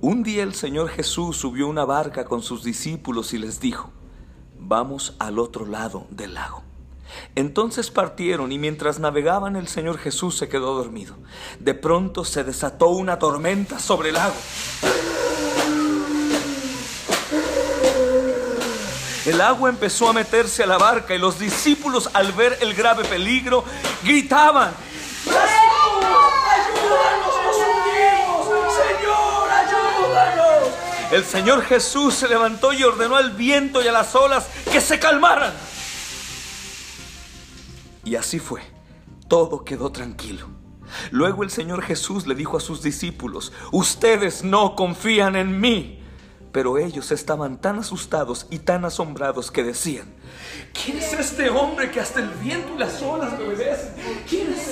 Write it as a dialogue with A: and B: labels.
A: Un día el Señor Jesús subió una barca con sus discípulos y les dijo, vamos al otro lado del lago. Entonces partieron y mientras navegaban el Señor Jesús se quedó dormido. De pronto se desató una tormenta sobre el lago. El agua empezó a meterse a la barca y los discípulos al ver el grave peligro gritaban, ¡Señor, ayúdanos! El Señor Jesús se levantó y ordenó al viento y a las olas que se calmaran. Y así fue. Todo quedó tranquilo. Luego el Señor Jesús le dijo a sus discípulos, ustedes no confían en mí. Pero ellos estaban tan asustados y tan asombrados que decían, ¿quién es este hombre que hasta el viento y las olas le obedecen? ¿Quién es?